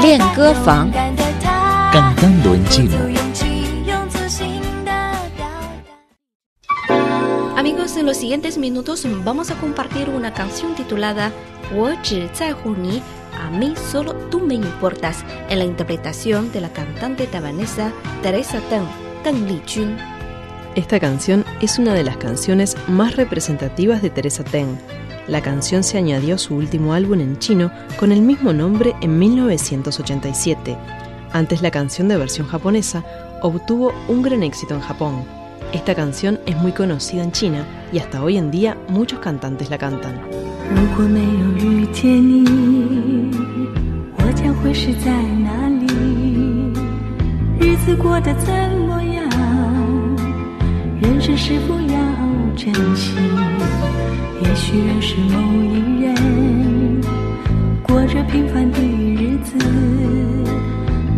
练歌房 Cantando en chino. Amigos, en los siguientes minutos vamos a compartir una canción titulada 我只在乎你 A mí solo tú me importas en la interpretación de la cantante taiwanesa Teresa Teng, Teng Lijun. Esta canción es una de las canciones más representativas de Teresa Teng. la canción se añadió a su último álbum en chino con el mismo nombre en 1987. Antes la canción de versión japonesa obtuvo un gran éxito en Japón. Esta canción es muy conocida en China y hasta hoy en día muchos cantantes la cantan. 珍惜？也许认识某一人，过着平凡的日子，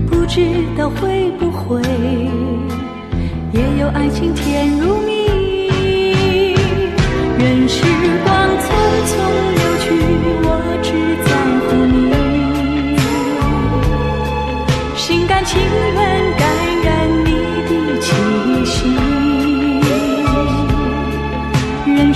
不知道会不会也有爱情甜如蜜。任时光匆匆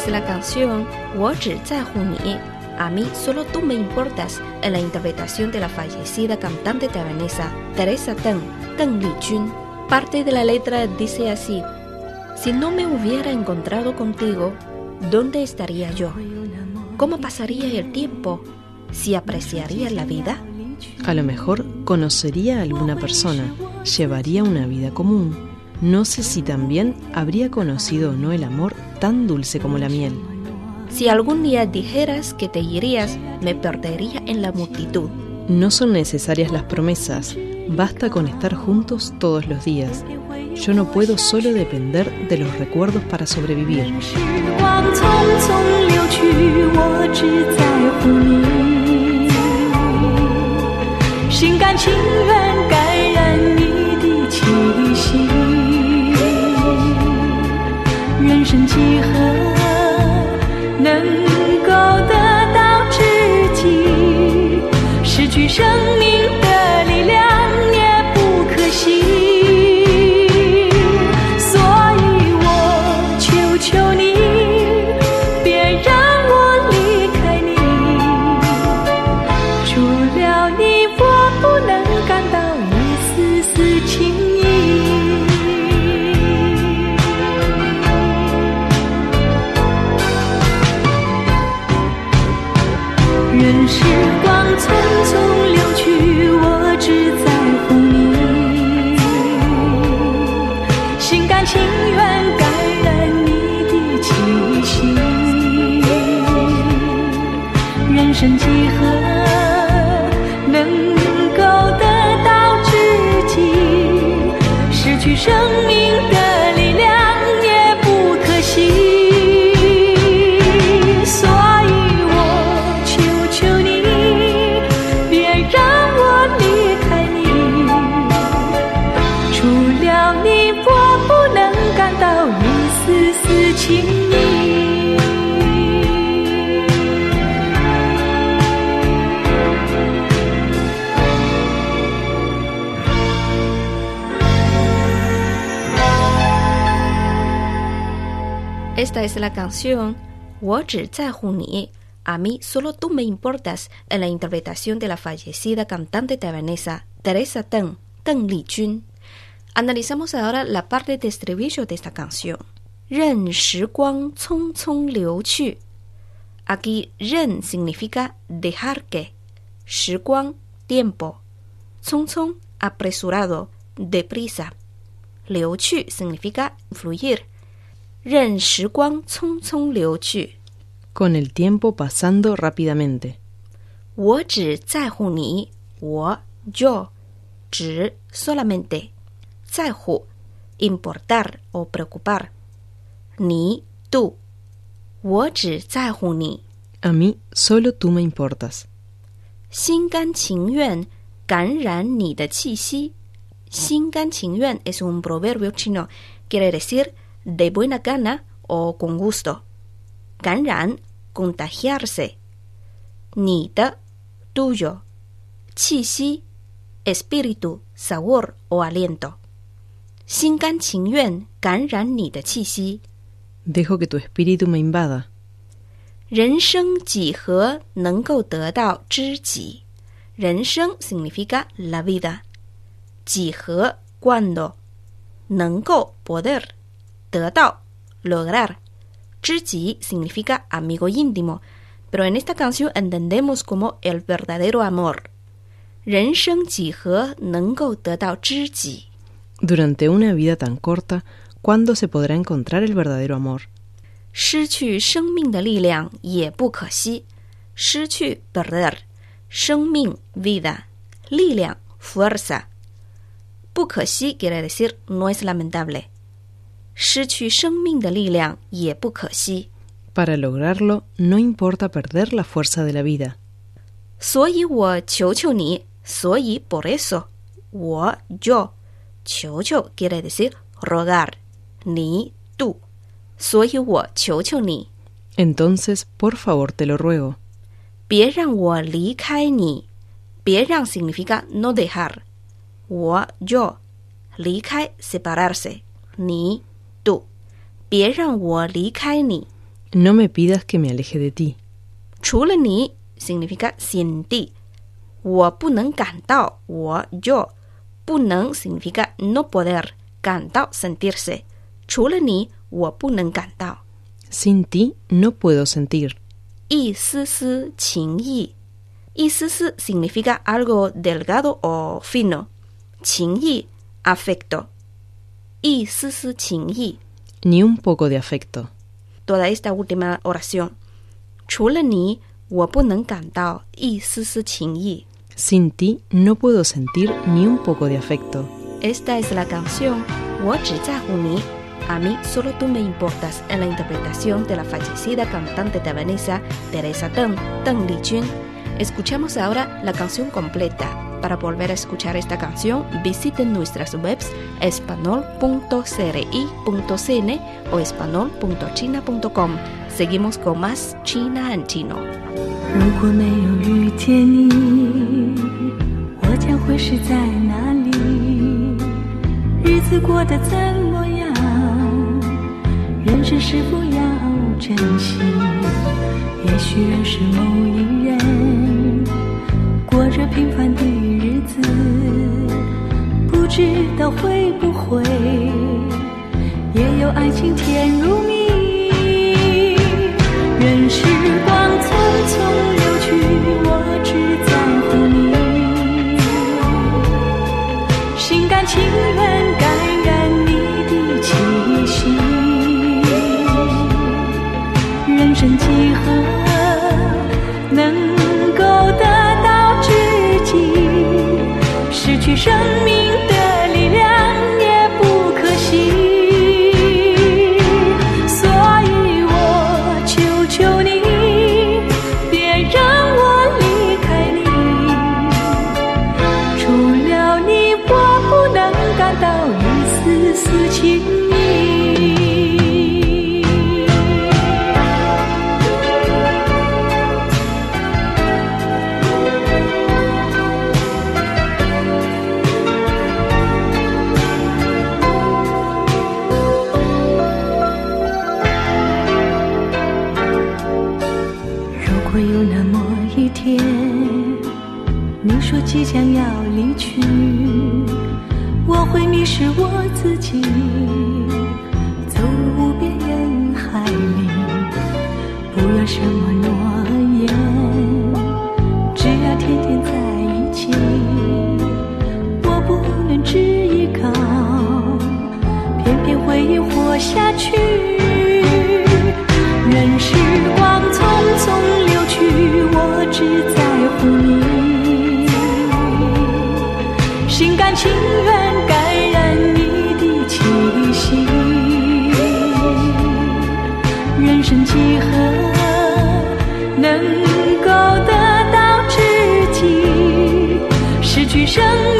es la canción Wo Ni, A mí solo tú me importas, en la interpretación de la fallecida cantante taiwanesa Teresa Deng, Deng Lichun. Parte de la letra dice así: Si no me hubiera encontrado contigo, ¿dónde estaría yo? ¿Cómo pasaría el tiempo? ¿Si apreciaría la vida? A lo mejor conocería a alguna persona, llevaría una vida común. No sé si también habría conocido o no el amor tan dulce como la miel. Si algún día dijeras que te irías, me perdería en la multitud. No son necesarias las promesas, basta con estar juntos todos los días. Yo no puedo solo depender de los recuerdos para sobrevivir. 人生几何生几何 Esta es la canción A mí solo tú me importas en la interpretación de la fallecida cantante taiwanesa Teresa Teng, Teng Lichun. Analizamos ahora la parte de estribillo de esta canción. Ren shi guang cong liu qu. Aquí ren significa dejar que. Shi guang, tiempo. Cong cong, apresurado, deprisa. Liu qu significa fluir, 任时光匆匆流去 Con el tiempo pasando rápidamente. 我只在乎你，我 yo 只 solamente 在乎 importar o preocupar 你 tú 我只在乎你 A mí solo tú me importas. 心甘情愿感染你的气息。心甘情愿 es un proverbio chino, quiere decir de buena gana o con gusto. 感染 contagiarse. 你的 tuyo. 气息 espíritu, sabor o aliento. 心甘情愿感染你的气息。 Dejo que tu espíritu me invada. 人生几何能够得到知己？人生 significa la vida，几何 cuando 能够 poder 得到 lograr，知己 significa amigo íntimo。Pero en esta canción entendemos como el verdadero amor。人生几何能够得到知己？ Durante una vida tan corta, ¿cuándo se podrá encontrar el verdadero amor? 失去生命的力量也不可惜。失去 perder，生命 vida，力量 fuerza。不可惜 quiere decir no es lamentable。 失去生命的力量也不可惜。 Para lograrlo, no importa perder la fuerza de la vida. 所以我求求你，所以 por eso 我 yo 求求 quiere decir rogar，你 tú，所以我求求你。 Entonces, por favor, te lo ruego. 别让我离开你。别让 significa no dejar。我 yo 离开 separarse。你 tú。 别让我离开你。 No me pidas que me aleje de ti. 除了你 significa sin ti。我不能感到我 yo 不能 significa no poder 感到 sentirse。除了你，我不能感到。 Sin ti no puedo sentir. 一丝丝情意，一丝丝 significa algo delgado o fino，情意 afecto，一丝丝情意。 ni un poco de afecto. Toda esta última oración, sin ti no puedo sentir ni un poco de afecto. Esta es la canción A mí solo tú me importas en la interpretación de la fallecida cantante de Vanessa Teresa Teng, Teng Li Escuchamos ahora la canción completa. Para volver a escuchar esta canción, visiten nuestras webs espanol.cri.cn o espanol.china.com. Seguimos con más China en chino. 如果没有遇见你，我将会是在哪里？日子过得怎么样？人生是否要珍惜？也许认识某一人， 过着平凡的日子，不知道会不会也有爱情甜如蜜。失去生命要离去，我会迷失我自己，走入无边人海里，不要什么诺言，只要天天在一起。我不能只依靠，偏偏回忆活下去。一生